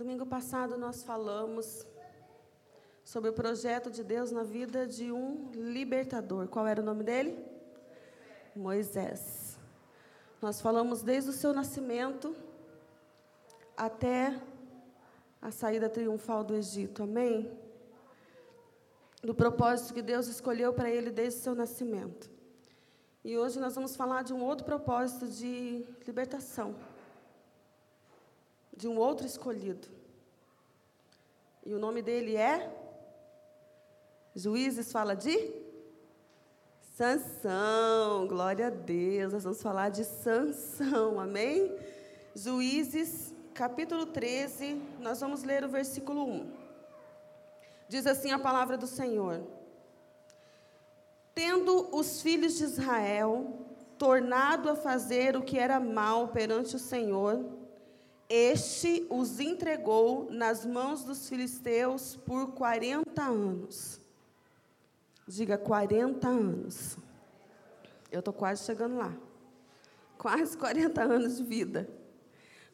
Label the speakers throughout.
Speaker 1: Domingo passado nós falamos sobre o projeto de Deus na vida de um libertador. Qual era o nome dele? Moisés. Nós falamos desde o seu nascimento até a saída triunfal do Egito. Amém? Do propósito que Deus escolheu para ele desde o seu nascimento. E hoje nós vamos falar de um outro propósito de libertação de um outro escolhido. E o nome dele é Juízes fala de Sansão. Glória a Deus. Nós vamos falar de Sansão. Amém? Juízes, capítulo 13, nós vamos ler o versículo 1. Diz assim a palavra do Senhor: Tendo os filhos de Israel tornado a fazer o que era mal perante o Senhor, este os entregou nas mãos dos filisteus por 40 anos. Diga 40 anos. Eu estou quase chegando lá. Quase 40 anos de vida.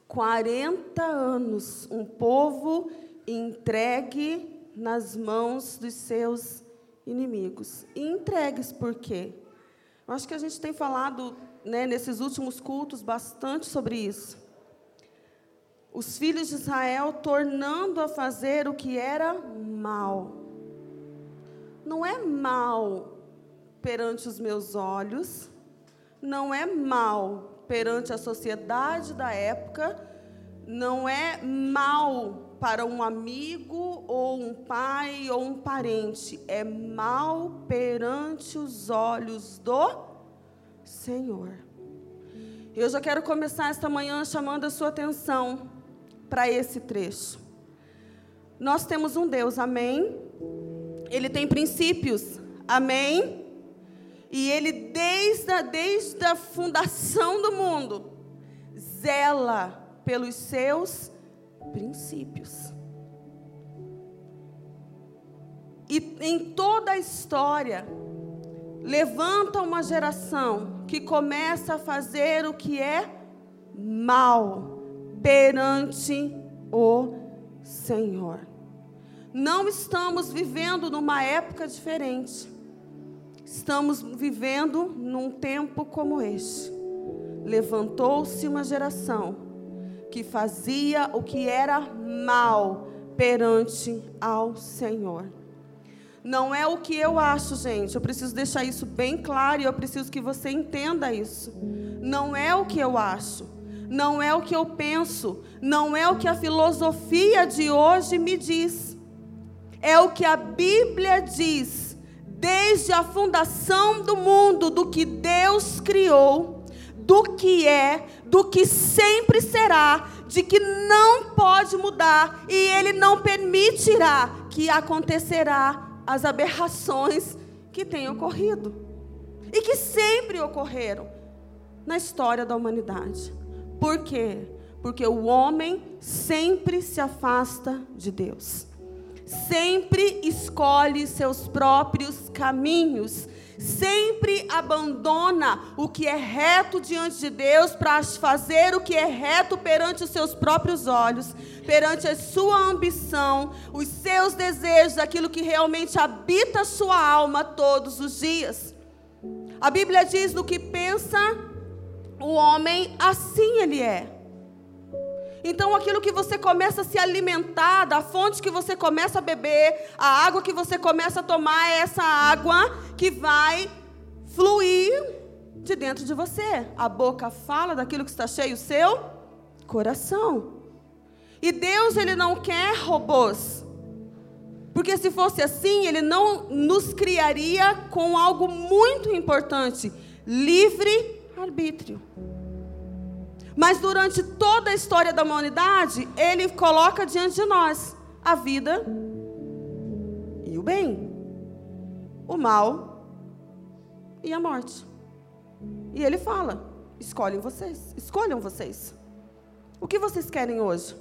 Speaker 1: 40 anos, um povo entregue nas mãos dos seus inimigos. E entregues por quê? Eu acho que a gente tem falado né, nesses últimos cultos bastante sobre isso os filhos de Israel tornando a fazer o que era mal. Não é mal perante os meus olhos, não é mal perante a sociedade da época, não é mal para um amigo ou um pai ou um parente, é mal perante os olhos do Senhor. Eu já quero começar esta manhã chamando a sua atenção para esse trecho. Nós temos um Deus, amém? Ele tem princípios, amém? E ele, desde a, desde a fundação do mundo, zela pelos seus princípios. E em toda a história, levanta uma geração que começa a fazer o que é mal perante o Senhor. Não estamos vivendo numa época diferente. Estamos vivendo num tempo como este. Levantou-se uma geração que fazia o que era mal perante ao Senhor. Não é o que eu acho, gente. Eu preciso deixar isso bem claro e eu preciso que você entenda isso. Não é o que eu acho não é o que eu penso, não é o que a filosofia de hoje me diz. É o que a Bíblia diz, desde a fundação do mundo, do que Deus criou, do que é, do que sempre será, de que não pode mudar e ele não permitirá que acontecerá as aberrações que têm ocorrido e que sempre ocorreram na história da humanidade. Por quê? Porque o homem sempre se afasta de Deus. Sempre escolhe seus próprios caminhos, sempre abandona o que é reto diante de Deus para fazer o que é reto perante os seus próprios olhos, perante a sua ambição, os seus desejos, aquilo que realmente habita a sua alma todos os dias. A Bíblia diz: no que pensa o homem, assim ele é. Então, aquilo que você começa a se alimentar, da fonte que você começa a beber, a água que você começa a tomar, é essa água que vai fluir de dentro de você. A boca fala daquilo que está cheio o seu coração. E Deus, Ele não quer robôs. Porque se fosse assim, Ele não nos criaria com algo muito importante: livre arbítrio. Mas durante toda a história da humanidade, ele coloca diante de nós a vida e o bem, o mal e a morte. E ele fala: escolhem vocês, escolham vocês. O que vocês querem hoje?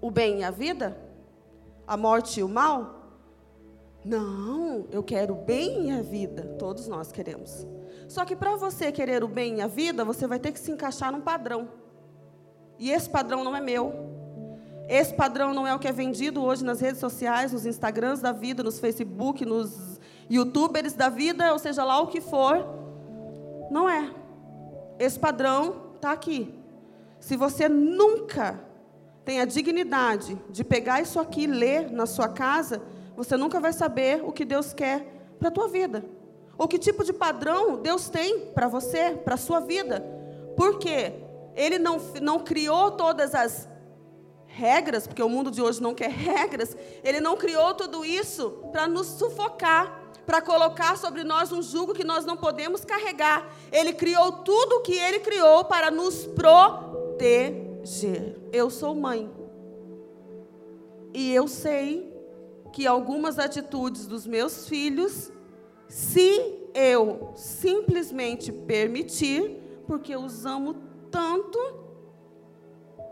Speaker 1: O bem e a vida? A morte e o mal? Não, eu quero o bem e a vida. Todos nós queremos. Só que para você querer o bem e a vida, você vai ter que se encaixar num padrão. E esse padrão não é meu. Esse padrão não é o que é vendido hoje nas redes sociais, nos Instagrams da vida, nos Facebook, nos YouTubers da vida, ou seja lá o que for. Não é. Esse padrão está aqui. Se você nunca tem a dignidade de pegar isso aqui e ler na sua casa, você nunca vai saber o que Deus quer para a tua vida. Ou que tipo de padrão Deus tem para você, para a sua vida. Por quê? Ele não, não criou todas as regras, porque o mundo de hoje não quer regras. Ele não criou tudo isso para nos sufocar, para colocar sobre nós um jugo que nós não podemos carregar. Ele criou tudo o que ele criou para nos proteger. Eu sou mãe. E eu sei que algumas atitudes dos meus filhos, se eu simplesmente permitir, porque os amo tanto,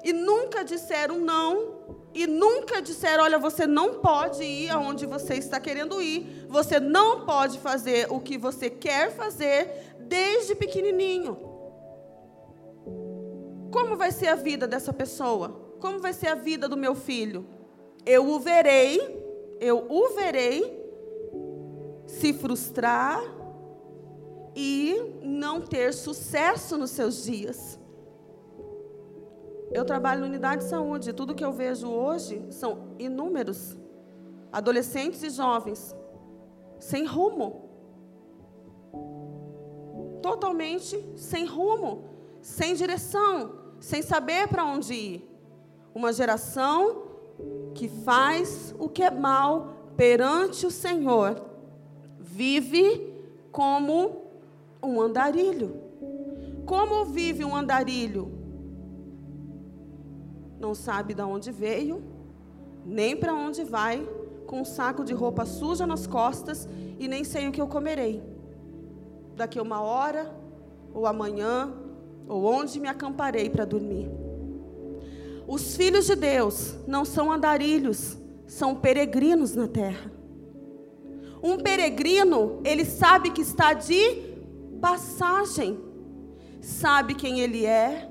Speaker 1: e nunca disseram não, e nunca disseram: olha, você não pode ir aonde você está querendo ir, você não pode fazer o que você quer fazer desde pequenininho. Como vai ser a vida dessa pessoa? Como vai ser a vida do meu filho? Eu o verei eu o verei se frustrar e não ter sucesso nos seus dias. Eu trabalho na unidade de saúde, tudo que eu vejo hoje são inúmeros adolescentes e jovens sem rumo. Totalmente sem rumo, sem direção, sem saber para onde ir. Uma geração que faz o que é mal perante o Senhor, vive como um andarilho. Como vive um andarilho? Não sabe de onde veio, nem para onde vai, com um saco de roupa suja nas costas e nem sei o que eu comerei. Daqui uma hora, ou amanhã, ou onde me acamparei para dormir. Os filhos de Deus não são andarilhos, são peregrinos na terra. Um peregrino, ele sabe que está de passagem, sabe quem ele é,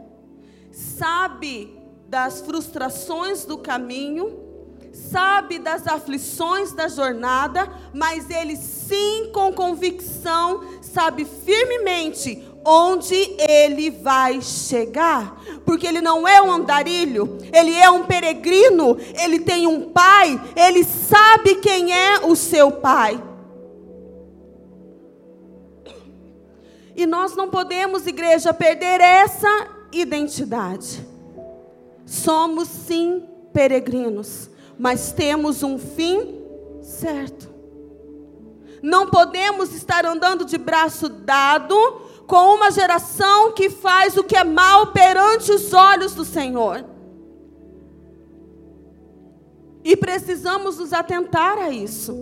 Speaker 1: sabe das frustrações do caminho, sabe das aflições da jornada, mas ele sim, com convicção, sabe firmemente onde ele vai chegar. Porque ele não é um andarilho, ele é um peregrino, ele tem um pai, ele sabe quem é o seu pai. E nós não podemos, igreja, perder essa identidade. Somos sim peregrinos, mas temos um fim certo. Não podemos estar andando de braço dado com uma geração que faz o que é mal perante os olhos do Senhor. E precisamos nos atentar a isso.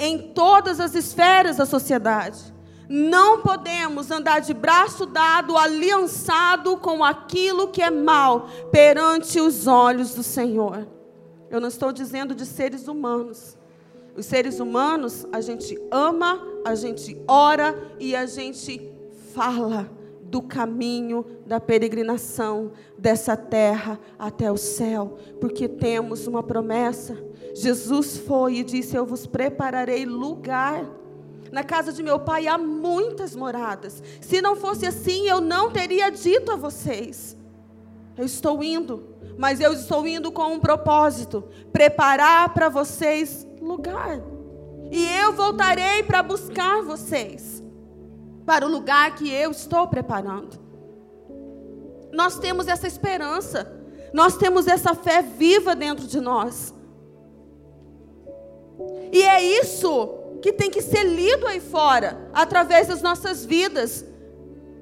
Speaker 1: Em todas as esferas da sociedade. Não podemos andar de braço dado, aliançado com aquilo que é mal perante os olhos do Senhor. Eu não estou dizendo de seres humanos. Os seres humanos, a gente ama, a gente ora e a gente fala do caminho da peregrinação dessa terra até o céu, porque temos uma promessa. Jesus foi e disse: Eu vos prepararei lugar. Na casa de meu pai há muitas moradas. Se não fosse assim, eu não teria dito a vocês. Eu estou indo, mas eu estou indo com um propósito: preparar para vocês lugar. E eu voltarei para buscar vocês para o lugar que eu estou preparando. Nós temos essa esperança, nós temos essa fé viva dentro de nós. E é isso que tem que ser lido aí fora, através das nossas vidas,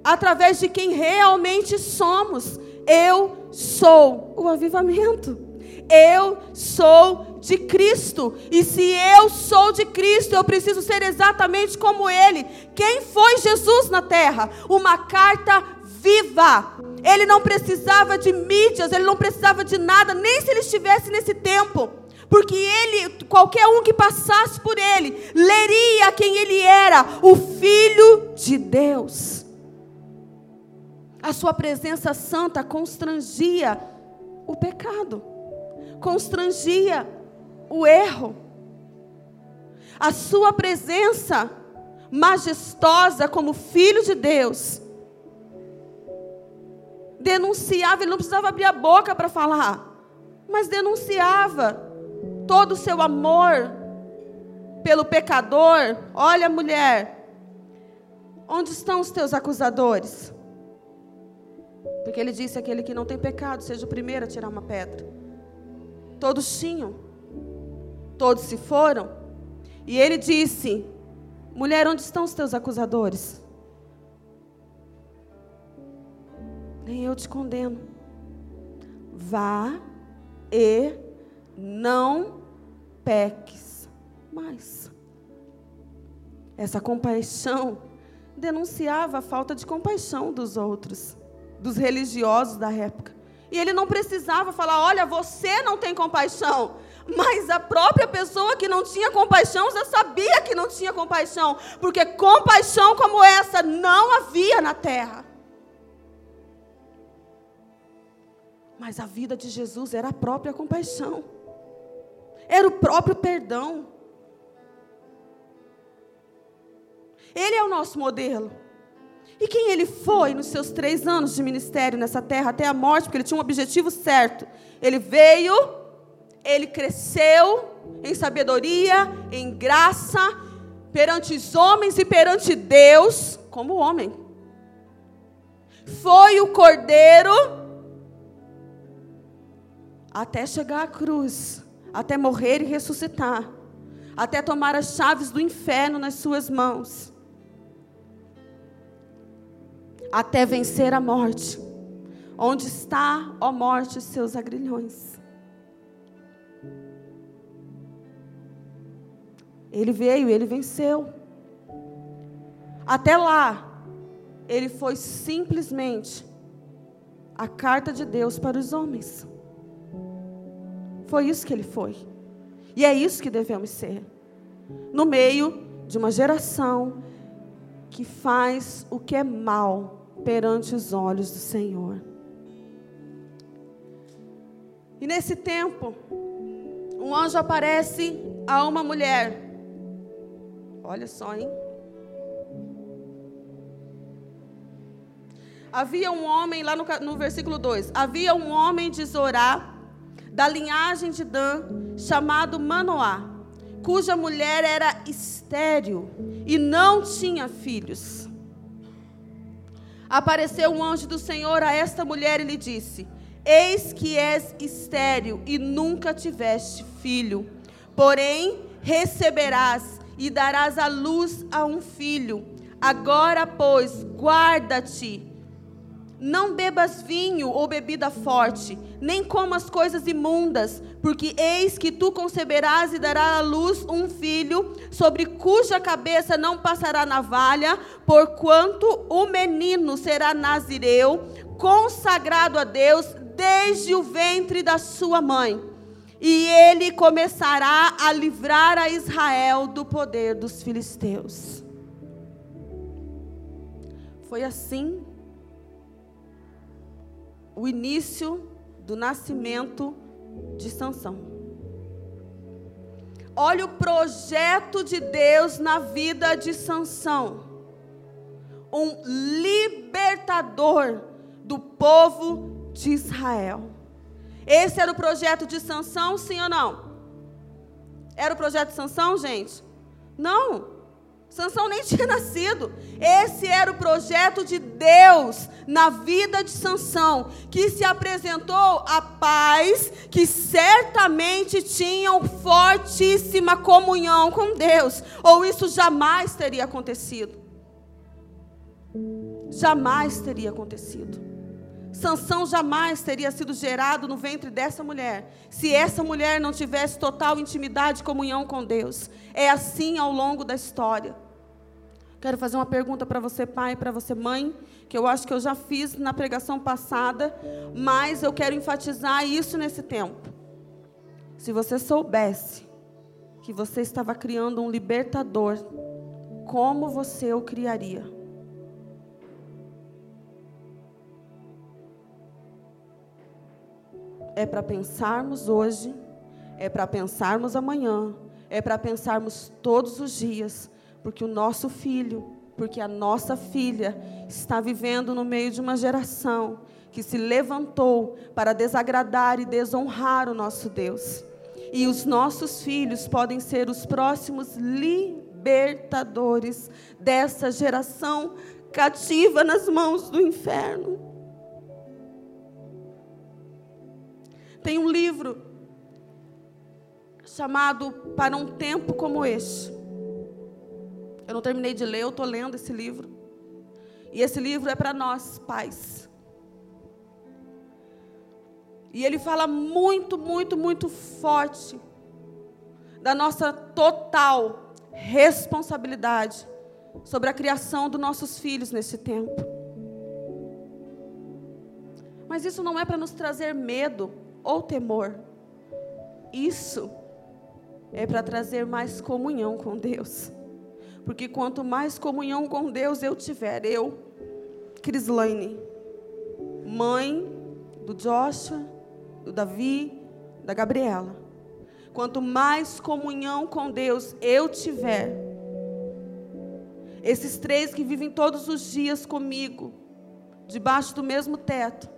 Speaker 1: através de quem realmente somos. Eu sou o avivamento. Eu sou de Cristo. E se eu sou de Cristo, eu preciso ser exatamente como Ele. Quem foi Jesus na terra? Uma carta viva. Ele não precisava de mídias, ele não precisava de nada, nem se ele estivesse nesse tempo. Porque ele, qualquer um que passasse por ele, leria quem ele era, o Filho de Deus. A sua presença santa constrangia o pecado, constrangia o erro. A sua presença majestosa como filho de Deus denunciava, ele não precisava abrir a boca para falar, mas denunciava todo o seu amor pelo pecador. Olha, mulher, onde estão os teus acusadores? Porque ele disse: aquele que não tem pecado, seja o primeiro a tirar uma pedra. Todos tinham, todos se foram. E ele disse: mulher, onde estão os teus acusadores? Nem eu te condeno. Vá e não peques mais. Essa compaixão denunciava a falta de compaixão dos outros, dos religiosos da época. E ele não precisava falar: olha, você não tem compaixão. Mas a própria pessoa que não tinha compaixão já sabia que não tinha compaixão, porque compaixão como essa não havia na terra. Mas a vida de Jesus era a própria compaixão, era o próprio perdão. Ele é o nosso modelo. E quem ele foi nos seus três anos de ministério nessa terra, até a morte, porque ele tinha um objetivo certo. Ele veio, ele cresceu em sabedoria, em graça, perante os homens e perante Deus, como homem. Foi o cordeiro até chegar à cruz, até morrer e ressuscitar, até tomar as chaves do inferno nas suas mãos até vencer a morte. Onde está, ó morte, seus agrilhões? Ele veio, ele venceu. Até lá, ele foi simplesmente a carta de Deus para os homens. Foi isso que ele foi. E é isso que devemos ser. No meio de uma geração que faz o que é mal perante os olhos do Senhor. E nesse tempo, um anjo aparece a uma mulher. Olha só, hein? Havia um homem, lá no, no versículo 2: Havia um homem de Zorá, da linhagem de Dan, chamado Manoá, cuja mulher era estéril e não tinha filhos apareceu um anjo do Senhor a esta mulher e lhe disse: Eis que és estéril e nunca tiveste filho, porém receberás e darás à luz a um filho. Agora, pois, guarda-te não bebas vinho ou bebida forte, nem comas coisas imundas, porque eis que tu conceberás e darás à luz um filho, sobre cuja cabeça não passará navalha, porquanto o menino será nazireu, consagrado a Deus desde o ventre da sua mãe. E ele começará a livrar a Israel do poder dos filisteus. Foi assim o início do nascimento de Sansão. Olha o projeto de Deus na vida de Sansão. Um libertador do povo de Israel. Esse era o projeto de Sansão, sim ou não? Era o projeto de Sansão, gente? Não. Sansão nem tinha nascido. Esse era o projeto de Deus na vida de Sansão, que se apresentou a pais que certamente tinham fortíssima comunhão com Deus, ou isso jamais teria acontecido. Jamais teria acontecido. Sansão jamais teria sido gerado no ventre dessa mulher, se essa mulher não tivesse total intimidade e comunhão com Deus. É assim ao longo da história. Quero fazer uma pergunta para você, pai, para você, mãe, que eu acho que eu já fiz na pregação passada, mas eu quero enfatizar isso nesse tempo. Se você soubesse que você estava criando um libertador, como você o criaria? é para pensarmos hoje, é para pensarmos amanhã, é para pensarmos todos os dias, porque o nosso filho, porque a nossa filha está vivendo no meio de uma geração que se levantou para desagradar e desonrar o nosso Deus. E os nossos filhos podem ser os próximos libertadores dessa geração cativa nas mãos do inferno. Tem um livro chamado Para um Tempo Como Este. Eu não terminei de ler, eu estou lendo esse livro. E esse livro é para nós, pais. E ele fala muito, muito, muito forte da nossa total responsabilidade sobre a criação dos nossos filhos nesse tempo. Mas isso não é para nos trazer medo ou temor. Isso é para trazer mais comunhão com Deus. Porque quanto mais comunhão com Deus eu tiver, eu, Crislaine, mãe do Joshua, do Davi, da Gabriela. Quanto mais comunhão com Deus eu tiver, esses três que vivem todos os dias comigo, debaixo do mesmo teto,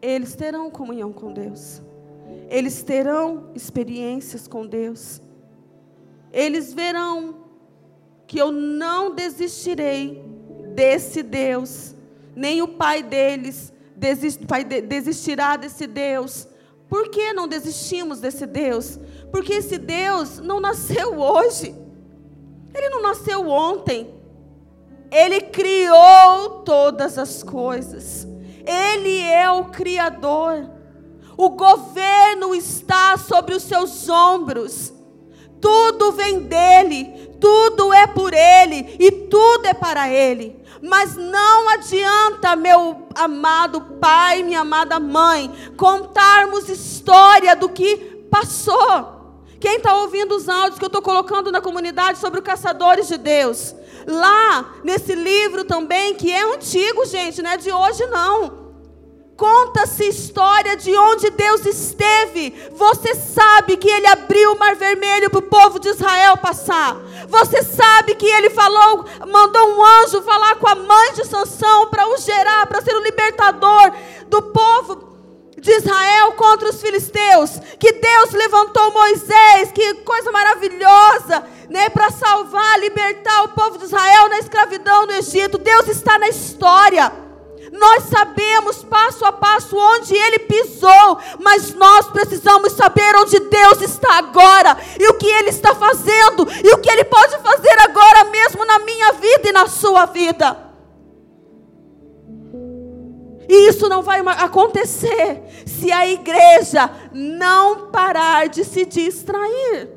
Speaker 1: eles terão comunhão com Deus. Eles terão experiências com Deus. Eles verão que eu não desistirei desse Deus, nem o pai deles desist, vai desistirá desse Deus. Por que não desistimos desse Deus? Porque esse Deus não nasceu hoje. Ele não nasceu ontem. Ele criou todas as coisas. Ele é o Criador. O governo está sobre os seus ombros. Tudo vem dele, tudo é por ele e tudo é para ele. Mas não adianta, meu amado pai, minha amada mãe, contarmos história do que passou. Quem está ouvindo os áudios que eu estou colocando na comunidade sobre os caçadores de Deus? Lá, nesse livro também, que é antigo, gente, não é de hoje não. Conta-se história de onde Deus esteve. Você sabe que Ele abriu o mar vermelho para o povo de Israel passar. Você sabe que Ele falou, mandou um anjo falar com a mãe de Sansão para o gerar, para ser o libertador do povo de Israel contra os filisteus. Que Deus levantou Moisés, que coisa maravilhosa, né, para salvar, libertar o povo de Israel na escravidão no Egito. Deus está na história. Nós sabemos passo a passo onde ele pisou, mas nós precisamos saber onde Deus está agora e o que ele está fazendo e o que ele pode fazer agora mesmo na minha vida e na sua vida. E isso não vai acontecer se a igreja não parar de se distrair.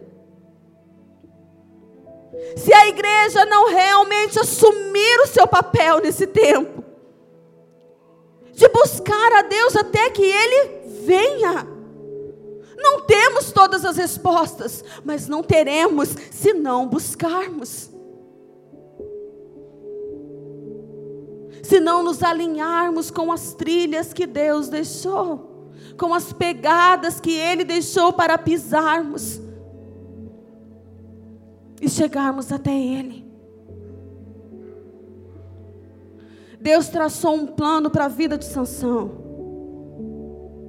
Speaker 1: Se a igreja não realmente assumir o seu papel nesse tempo de buscar a Deus até que Ele venha. Não temos todas as respostas, mas não teremos se não buscarmos. Se não nos alinharmos com as trilhas que Deus deixou, com as pegadas que Ele deixou para pisarmos e chegarmos até Ele. Deus traçou um plano para a vida de Sansão.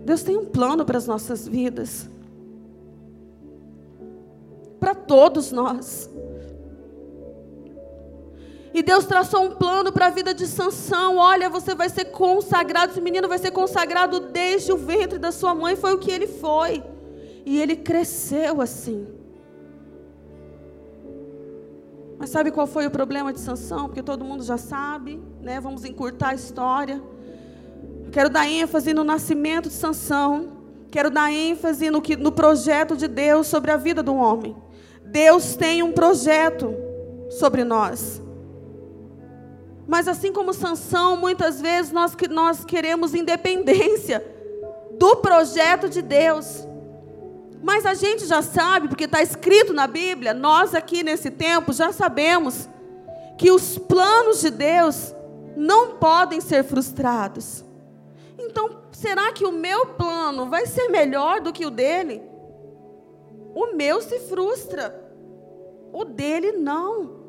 Speaker 1: Deus tem um plano para as nossas vidas. Para todos nós. E Deus traçou um plano para a vida de Sansão. Olha, você vai ser consagrado, esse menino vai ser consagrado desde o ventre da sua mãe, foi o que ele foi. E ele cresceu assim. Mas sabe qual foi o problema de Sansão? Porque todo mundo já sabe, né? Vamos encurtar a história. Quero dar ênfase no nascimento de Sansão. Quero dar ênfase no, que, no projeto de Deus sobre a vida do homem. Deus tem um projeto sobre nós. Mas assim como Sansão, muitas vezes nós, nós queremos independência do projeto de Deus. Mas a gente já sabe, porque está escrito na Bíblia, nós aqui nesse tempo já sabemos que os planos de Deus não podem ser frustrados. Então, será que o meu plano vai ser melhor do que o dele? O meu se frustra, o dele não.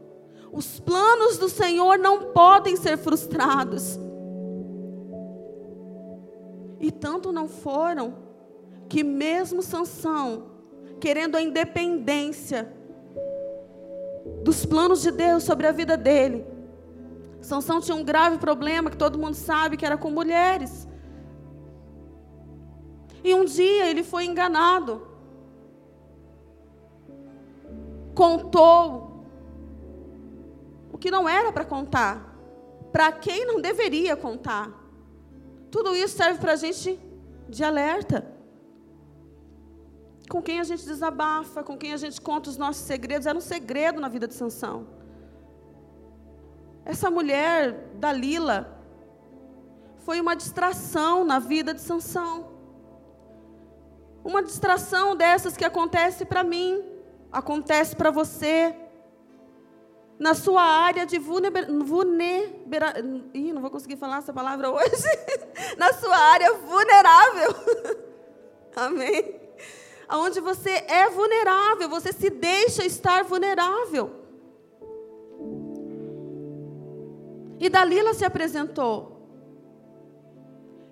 Speaker 1: Os planos do Senhor não podem ser frustrados. E tanto não foram que mesmo Sansão, querendo a independência dos planos de Deus sobre a vida dele, Sansão tinha um grave problema que todo mundo sabe que era com mulheres. E um dia ele foi enganado. Contou o que não era para contar, para quem não deveria contar. Tudo isso serve para a gente de alerta. Com quem a gente desabafa, com quem a gente conta os nossos segredos, era um segredo na vida de Sansão. Essa mulher, Dalila, foi uma distração na vida de Sansão. Uma distração dessas que acontece para mim, acontece para você. Na sua área de vulnerabilidade. Ih, não vou conseguir falar essa palavra hoje. na sua área vulnerável. Amém? Onde você é vulnerável, você se deixa estar vulnerável. E Dalila se apresentou.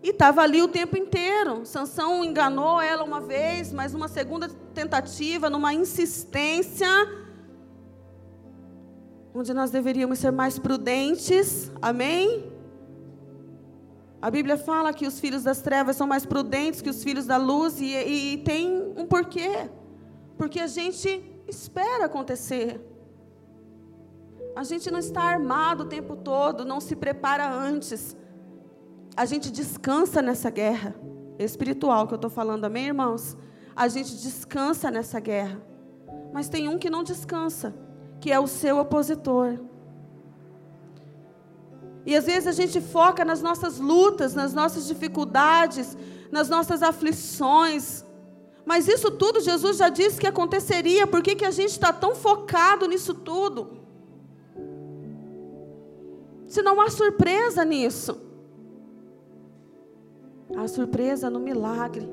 Speaker 1: E estava ali o tempo inteiro. Sansão enganou ela uma vez, mas uma segunda tentativa, numa insistência, onde nós deveríamos ser mais prudentes. Amém? A Bíblia fala que os filhos das trevas são mais prudentes que os filhos da luz, e, e, e tem um porquê. Porque a gente espera acontecer. A gente não está armado o tempo todo, não se prepara antes a gente descansa nessa guerra espiritual que eu estou falando, amém, irmãos? A gente descansa nessa guerra. Mas tem um que não descansa, que é o seu opositor. E às vezes a gente foca nas nossas lutas, nas nossas dificuldades, nas nossas aflições. Mas isso tudo Jesus já disse que aconteceria, por que, que a gente está tão focado nisso tudo? Se não há surpresa nisso. A surpresa no milagre,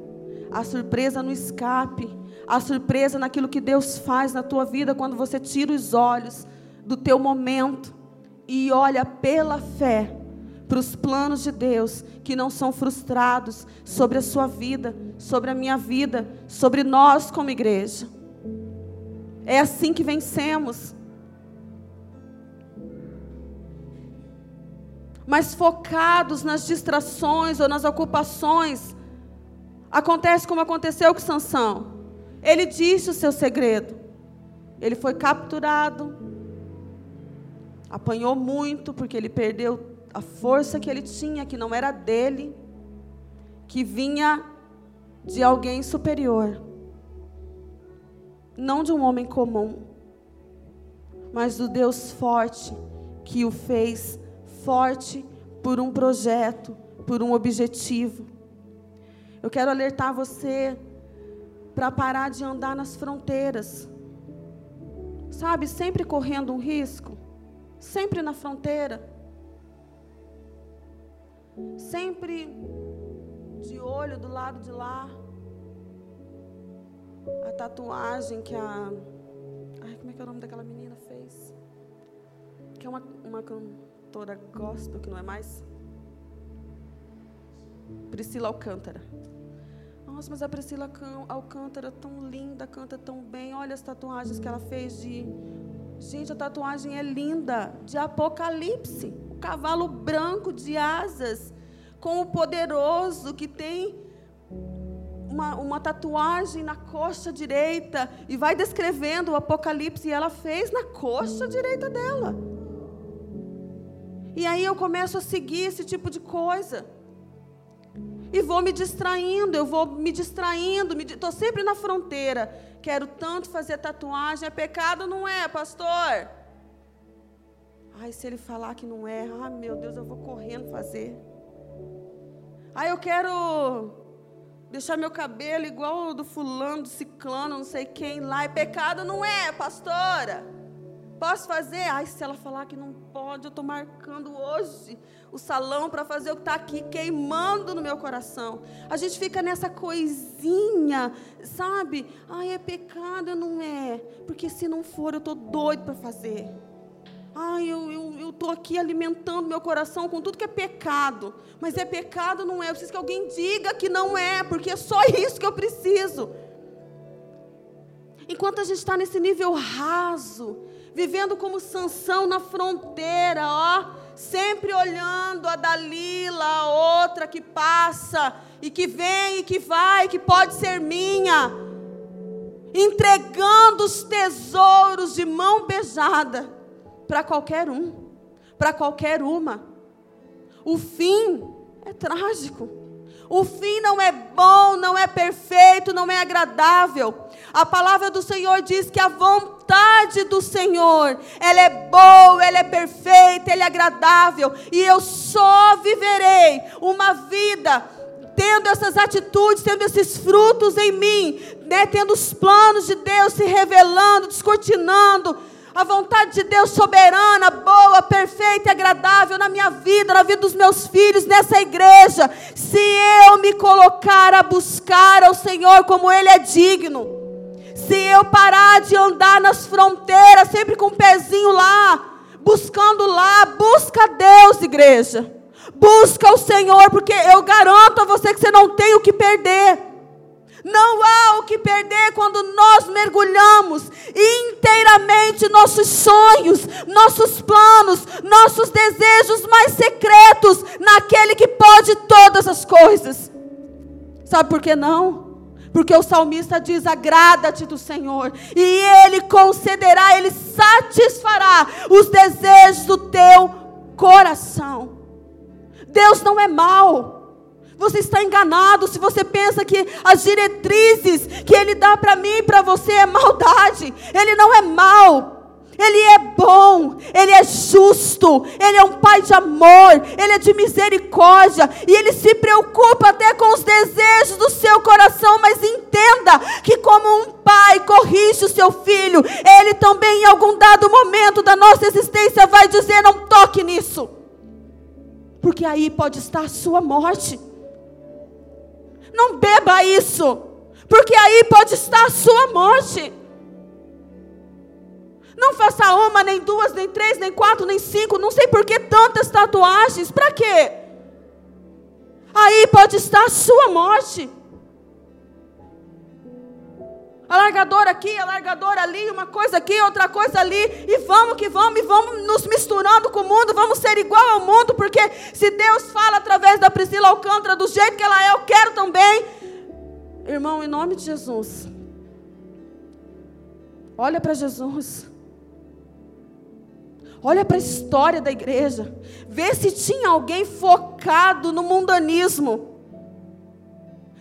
Speaker 1: a surpresa no escape, a surpresa naquilo que Deus faz na tua vida quando você tira os olhos do teu momento e olha pela fé para os planos de Deus que não são frustrados sobre a sua vida, sobre a minha vida, sobre nós como igreja. É assim que vencemos. Mas focados nas distrações ou nas ocupações. Acontece como aconteceu com Sansão. Ele disse o seu segredo. Ele foi capturado. Apanhou muito porque ele perdeu a força que ele tinha, que não era dele, que vinha de alguém superior. Não de um homem comum, mas do Deus forte que o fez forte por um projeto, por um objetivo. Eu quero alertar você para parar de andar nas fronteiras. Sabe, sempre correndo um risco, sempre na fronteira. Sempre de olho do lado de lá. A tatuagem que a. Ai, como é que é o nome daquela menina fez? Que é uma, uma cantora gospel, que não é mais? Priscila Alcântara. Nossa, mas a Priscila Alcântara é tão linda, canta tão bem. Olha as tatuagens que ela fez de. Gente, a tatuagem é linda, de Apocalipse. O cavalo branco de asas, com o poderoso que tem uma, uma tatuagem na coxa direita e vai descrevendo o Apocalipse. E ela fez na coxa direita dela. E aí eu começo a seguir esse tipo de coisa. E vou me distraindo, eu vou me distraindo, estou sempre na fronteira. Quero tanto fazer tatuagem, é pecado, não é, pastor? Ai, se ele falar que não é, ai meu Deus, eu vou correndo fazer. Ai, eu quero deixar meu cabelo igual o do fulano, do ciclano, não sei quem lá, é pecado, não é, pastora? Posso fazer? Ai, se ela falar que não pode, eu estou marcando hoje o salão para fazer o que está aqui queimando no meu coração. A gente fica nessa coisinha, sabe? Ai, é pecado, não é. Porque se não for, eu estou doido para fazer. Ai, eu estou aqui alimentando meu coração com tudo que é pecado. Mas é pecado, não é. Eu preciso que alguém diga que não é, porque é só isso que eu preciso. Enquanto a gente está nesse nível raso, vivendo como Sansão na fronteira, ó, sempre olhando a Dalila, a outra que passa e que vem e que vai, que pode ser minha, entregando os tesouros de mão beijada para qualquer um, para qualquer uma. O fim é trágico. O fim não é bom, não é perfeito, não é agradável. A palavra do Senhor diz que a vontade do Senhor, ela é boa, ela é perfeita, ela é agradável, e eu só viverei uma vida tendo essas atitudes, tendo esses frutos em mim, né, tendo os planos de Deus se revelando, descortinando, a vontade de Deus soberana, boa, perfeita e agradável na minha vida, na vida dos meus filhos, nessa igreja. Se eu me colocar a buscar ao Senhor como Ele é digno. Se eu parar de andar nas fronteiras, sempre com o um pezinho lá, buscando lá, busca Deus, igreja. Busca o Senhor, porque eu garanto a você que você não tem o que perder. Não há o que perder quando nós mergulhamos inteiramente nossos sonhos, nossos planos, nossos desejos mais secretos naquele que pode todas as coisas. Sabe por que não? Porque o salmista diz: agrada-te do Senhor, e Ele concederá, Ele satisfará os desejos do teu coração. Deus não é mau. Você está enganado se você pensa que as diretrizes que Ele dá para mim e para você é maldade. Ele não é mau. Ele é bom, Ele é justo, Ele é um Pai de amor, Ele é de misericórdia e Ele se preocupa até com os desejos do seu coração. Mas entenda que, como um pai corrige o seu filho, Ele também, em algum dado momento da nossa existência, vai dizer: não toque nisso, porque aí pode estar a sua morte. Não beba isso, porque aí pode estar a sua morte. Não faça uma, nem duas, nem três, nem quatro, nem cinco, não sei por que tantas tatuagens, para quê? Aí pode estar a sua morte. Alargador aqui, alargador ali, uma coisa aqui, outra coisa ali, e vamos que vamos, e vamos nos misturando com o mundo, vamos ser igual ao mundo, porque se Deus fala através da Priscila Alcântara do jeito que ela é, eu quero também. Irmão, em nome de Jesus, olha para Jesus. Olha para a história da igreja. Vê se tinha alguém focado no mundanismo.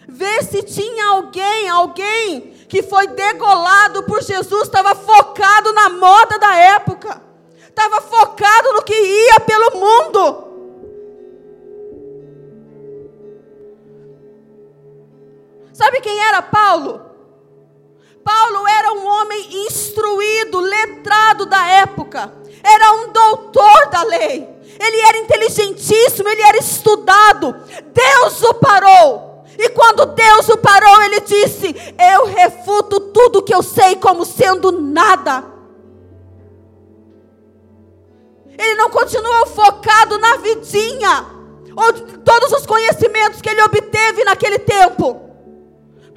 Speaker 1: Vê se tinha alguém, alguém que foi degolado por Jesus, estava focado na moda da época, estava focado no que ia pelo mundo. Sabe quem era Paulo? Paulo era um homem instruído, letrado da época, era um doutor da lei, ele era inteligentíssimo, ele era estudado. Deus o parou e quando Deus o parou, ele disse: Eu refuto tudo que eu sei como sendo nada. Ele não continuou focado na vidinha, ou todos os conhecimentos que ele obteve naquele tempo.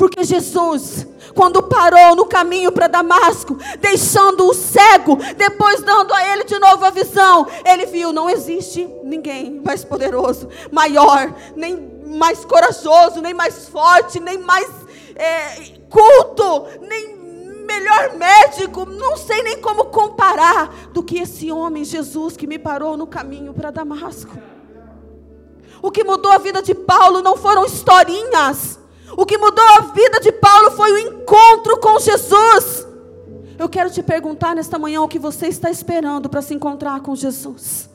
Speaker 1: Porque Jesus, quando parou no caminho para Damasco, deixando o cego, depois dando a ele de novo a visão, ele viu: não existe ninguém mais poderoso, maior, nem mais corajoso, nem mais forte, nem mais é, culto, nem melhor médico, não sei nem como comparar do que esse homem Jesus que me parou no caminho para Damasco. O que mudou a vida de Paulo não foram historinhas. O que mudou a vida de Paulo foi o encontro com Jesus. Eu quero te perguntar nesta manhã o que você está esperando para se encontrar com Jesus.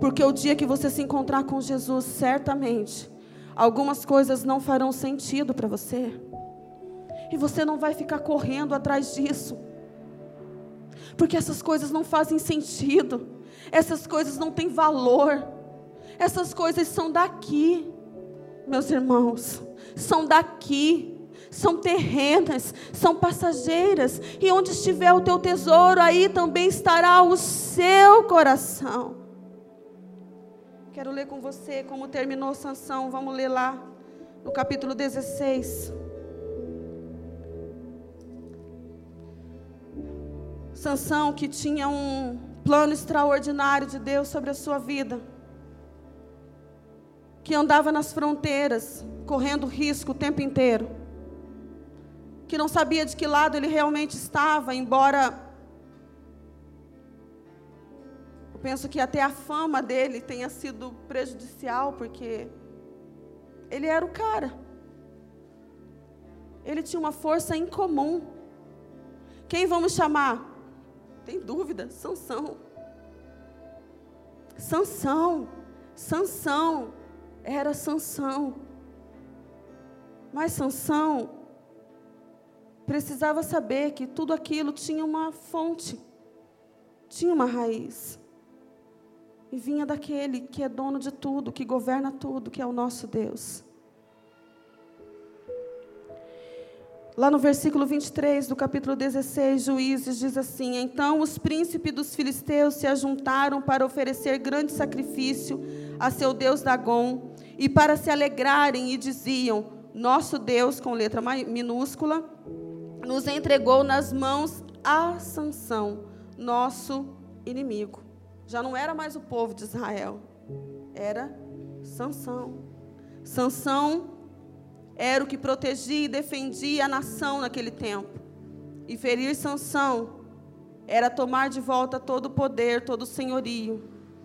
Speaker 1: Porque o dia que você se encontrar com Jesus, certamente, algumas coisas não farão sentido para você. E você não vai ficar correndo atrás disso. Porque essas coisas não fazem sentido. Essas coisas não têm valor. Essas coisas são daqui, meus irmãos. São daqui. São terrenas, são passageiras. E onde estiver o teu tesouro, aí também estará o seu coração. Quero ler com você como terminou Sansão. Vamos ler lá no capítulo 16. Sansão que tinha um plano extraordinário de Deus sobre a sua vida. Que andava nas fronteiras, correndo risco o tempo inteiro. Que não sabia de que lado ele realmente estava, embora eu penso que até a fama dele tenha sido prejudicial, porque ele era o cara. Ele tinha uma força incomum. Quem vamos chamar? Tem dúvida? Sansão. Sansão. Sansão. Era Sansão. Mas Sansão precisava saber que tudo aquilo tinha uma fonte, tinha uma raiz. E vinha daquele que é dono de tudo, que governa tudo, que é o nosso Deus. Lá no versículo 23 do capítulo 16, Juízes diz assim: Então os príncipes dos filisteus se ajuntaram para oferecer grande sacrifício a seu Deus Dagom e para se alegrarem e diziam: Nosso Deus, com letra minúscula, nos entregou nas mãos a Sansão, nosso inimigo. Já não era mais o povo de Israel, era Sansão. Sansão era o que protegia e defendia a nação naquele tempo. E ferir Sansão era tomar de volta todo o poder, todo o senhorio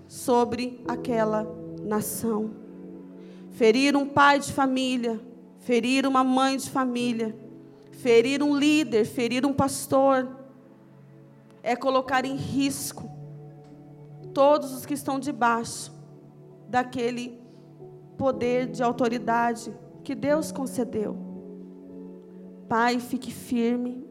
Speaker 1: sobre aquela nação. Ferir um pai de família, ferir uma mãe de família, ferir um líder, ferir um pastor, é colocar em risco todos os que estão debaixo daquele poder de autoridade que Deus concedeu. Pai, fique firme.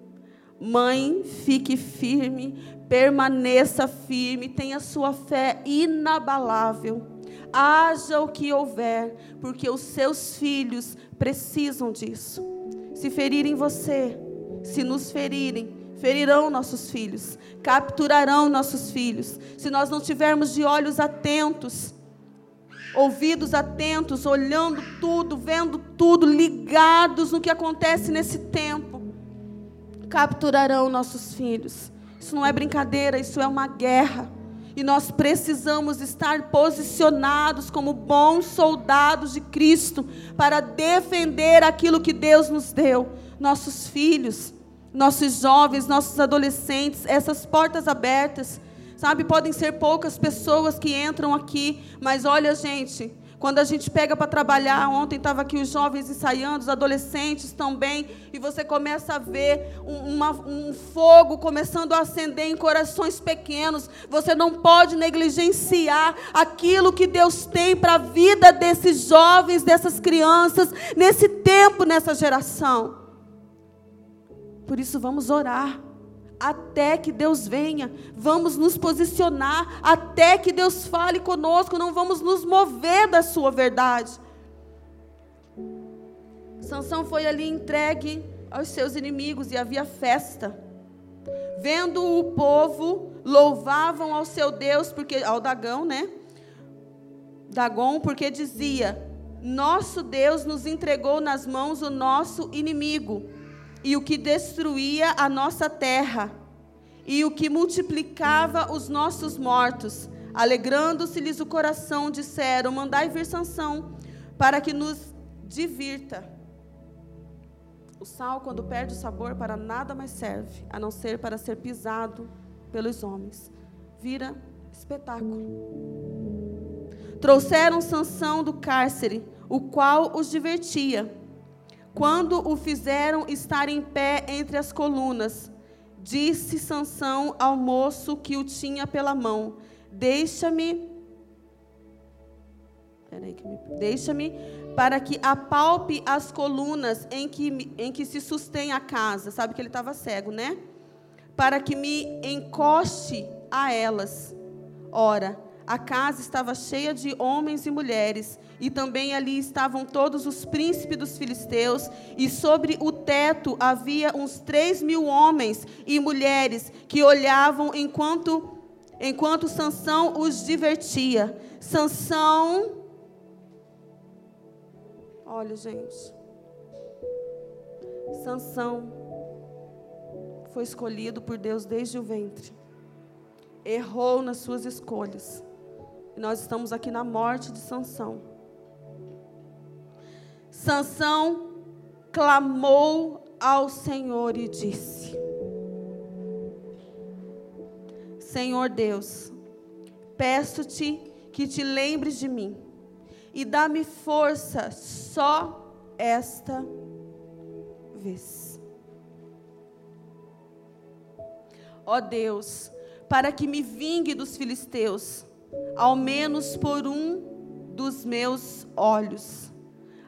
Speaker 1: Mãe, fique firme. Permaneça firme. Tenha sua fé inabalável. Haja o que houver, porque os seus filhos precisam disso. Se ferirem você, se nos ferirem, ferirão nossos filhos, capturarão nossos filhos. Se nós não tivermos de olhos atentos, ouvidos atentos, olhando tudo, vendo tudo, ligados no que acontece nesse tempo, capturarão nossos filhos. Isso não é brincadeira, isso é uma guerra. E nós precisamos estar posicionados como bons soldados de Cristo para defender aquilo que Deus nos deu, nossos filhos, nossos jovens, nossos adolescentes, essas portas abertas. Sabe, podem ser poucas pessoas que entram aqui, mas olha, gente, quando a gente pega para trabalhar, ontem estava aqui os jovens ensaiando, os adolescentes também, e você começa a ver um, uma, um fogo começando a acender em corações pequenos. Você não pode negligenciar aquilo que Deus tem para a vida desses jovens, dessas crianças, nesse tempo, nessa geração. Por isso, vamos orar até que Deus venha. Vamos nos posicionar até que Deus fale conosco, não vamos nos mover da sua verdade. Sansão foi ali entregue aos seus inimigos e havia festa. Vendo o povo, louvavam ao seu Deus, porque ao Dagão, né? Dagon, porque dizia: Nosso Deus nos entregou nas mãos o nosso inimigo e o que destruía a nossa terra, e o que multiplicava os nossos mortos. Alegrando-se-lhes o coração, disseram: Mandai vir Sansão, para que nos divirta. O sal, quando perde o sabor, para nada mais serve, a não ser para ser pisado pelos homens. Vira espetáculo. Trouxeram Sansão do cárcere, o qual os divertia quando o fizeram estar em pé entre as colunas, disse Sansão ao moço que o tinha pela mão: Deixa-me. Deixa-me para que apalpe as colunas em que, em que se sustém a casa. Sabe que ele estava cego, né? Para que me encoste a elas. Ora, a casa estava cheia de homens e mulheres, e também ali estavam todos os príncipes dos filisteus, e sobre o teto havia uns três mil homens e mulheres que olhavam enquanto enquanto Sansão os divertia. Sansão Olha, gente. Sansão foi escolhido por Deus desde o ventre. Errou nas suas escolhas. Nós estamos aqui na morte de Sansão. Sansão clamou ao Senhor e disse: Senhor Deus, peço-te que te lembres de mim e dá-me força só esta vez. Ó Deus, para que me vingue dos filisteus, ao menos por um dos meus olhos.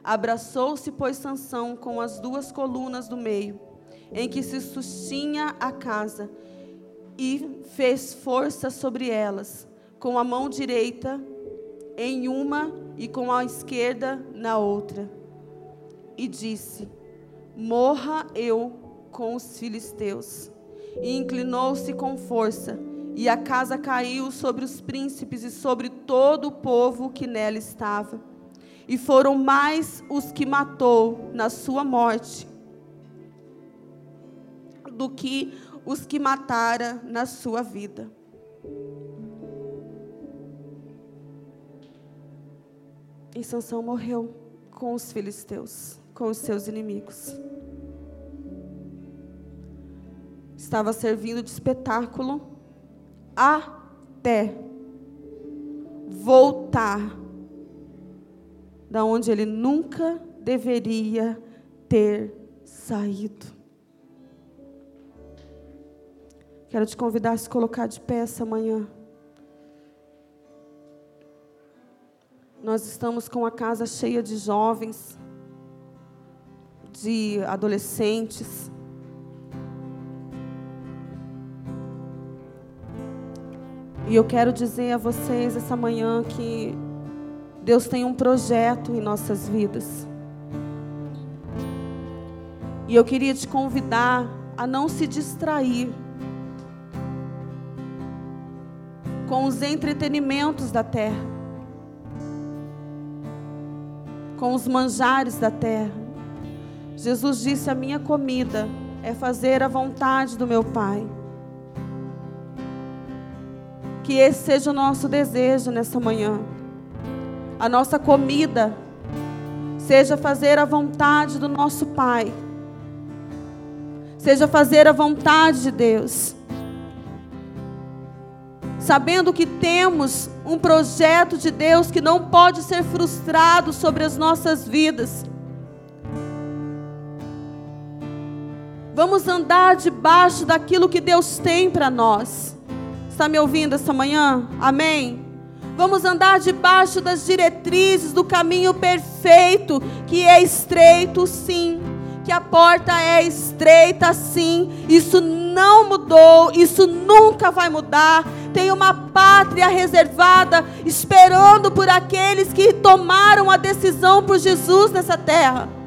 Speaker 1: Abraçou-se, pois, Sansão com as duas colunas do meio, em que se sustinha a casa, e fez força sobre elas, com a mão direita em uma e com a esquerda na outra. E disse: Morra eu com os filisteus. E inclinou-se com força, e a casa caiu sobre os príncipes e sobre todo o povo que nela estava. E foram mais os que matou na sua morte do que os que matara na sua vida. E Sansão morreu com os filisteus, com os seus inimigos. Estava servindo de espetáculo até voltar da onde ele nunca deveria ter saído. Quero te convidar a se colocar de pé essa manhã. Nós estamos com a casa cheia de jovens, de adolescentes. E eu quero dizer a vocês essa manhã que Deus tem um projeto em nossas vidas. E eu queria te convidar a não se distrair com os entretenimentos da terra. com os manjares da terra. Jesus disse: A minha comida é fazer a vontade do meu Pai. Que esse seja o nosso desejo nessa manhã. A nossa comida seja fazer a vontade do nosso Pai. Seja fazer a vontade de Deus sabendo que temos um projeto de Deus que não pode ser frustrado sobre as nossas vidas. Vamos andar debaixo daquilo que Deus tem para nós. Está me ouvindo essa manhã? Amém? Vamos andar debaixo das diretrizes do caminho perfeito, que é estreito, sim, que a porta é estreita, sim. Isso não mudou, isso nunca vai mudar tem uma pátria reservada, esperando por aqueles que tomaram a decisão por Jesus nessa terra.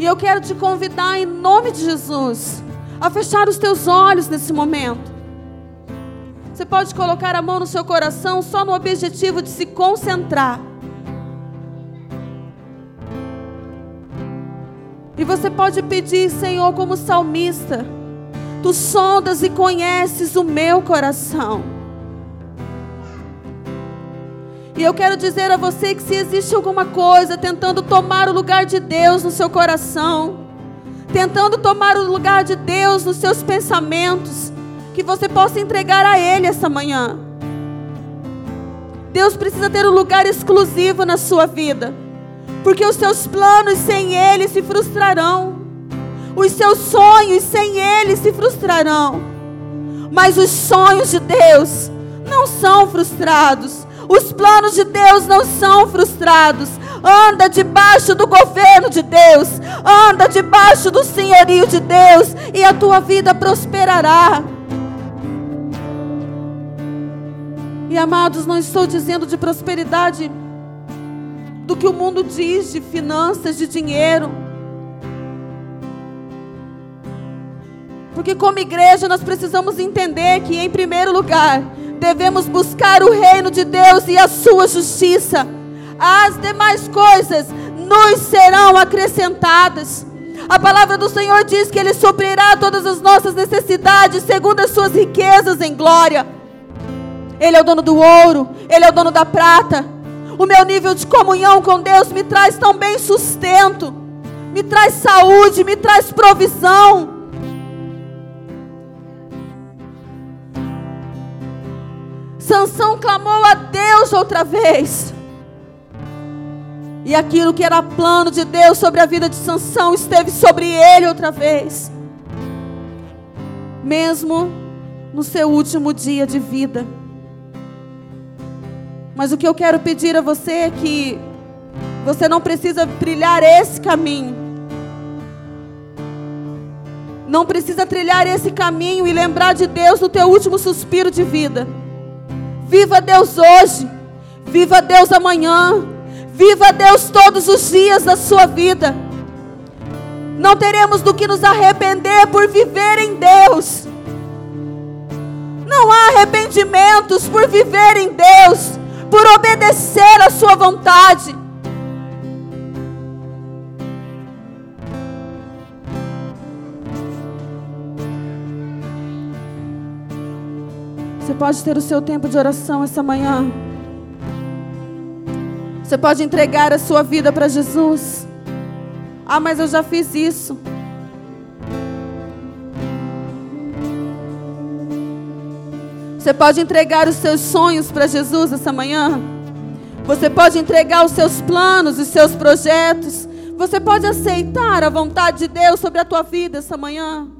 Speaker 1: E eu quero te convidar, em nome de Jesus, a fechar os teus olhos nesse momento. Você pode colocar a mão no seu coração só no objetivo de se concentrar. E você pode pedir, Senhor, como salmista: Tu sondas e conheces o meu coração. E eu quero dizer a você que se existe alguma coisa tentando tomar o lugar de Deus no seu coração, tentando tomar o lugar de Deus nos seus pensamentos, que você possa entregar a Ele essa manhã. Deus precisa ter um lugar exclusivo na sua vida porque os seus planos sem Ele se frustrarão, os seus sonhos sem Ele se frustrarão, mas os sonhos de Deus não são frustrados. Os planos de Deus não são frustrados. Anda debaixo do governo de Deus. Anda debaixo do senhorio de Deus. E a tua vida prosperará. E amados, não estou dizendo de prosperidade do que o mundo diz de finanças, de dinheiro. Porque, como igreja, nós precisamos entender que, em primeiro lugar, devemos buscar o reino de Deus e a sua justiça. As demais coisas nos serão acrescentadas. A palavra do Senhor diz que Ele suprirá todas as nossas necessidades segundo as suas riquezas em glória. Ele é o dono do ouro, Ele é o dono da prata. O meu nível de comunhão com Deus me traz também sustento, me traz saúde, me traz provisão. Sansão clamou a Deus outra vez. E aquilo que era plano de Deus sobre a vida de Sansão esteve sobre ele outra vez. Mesmo no seu último dia de vida. Mas o que eu quero pedir a você é que você não precisa trilhar esse caminho. Não precisa trilhar esse caminho e lembrar de Deus no teu último suspiro de vida. Viva Deus hoje. Viva Deus amanhã. Viva Deus todos os dias da sua vida. Não teremos do que nos arrepender por viver em Deus. Não há arrependimentos por viver em Deus, por obedecer a Sua vontade. Pode ter o seu tempo de oração essa manhã. Você pode entregar a sua vida para Jesus. Ah, mas eu já fiz isso. Você pode entregar os seus sonhos para Jesus essa manhã. Você pode entregar os seus planos, os seus projetos. Você pode aceitar a vontade de Deus sobre a tua vida essa manhã.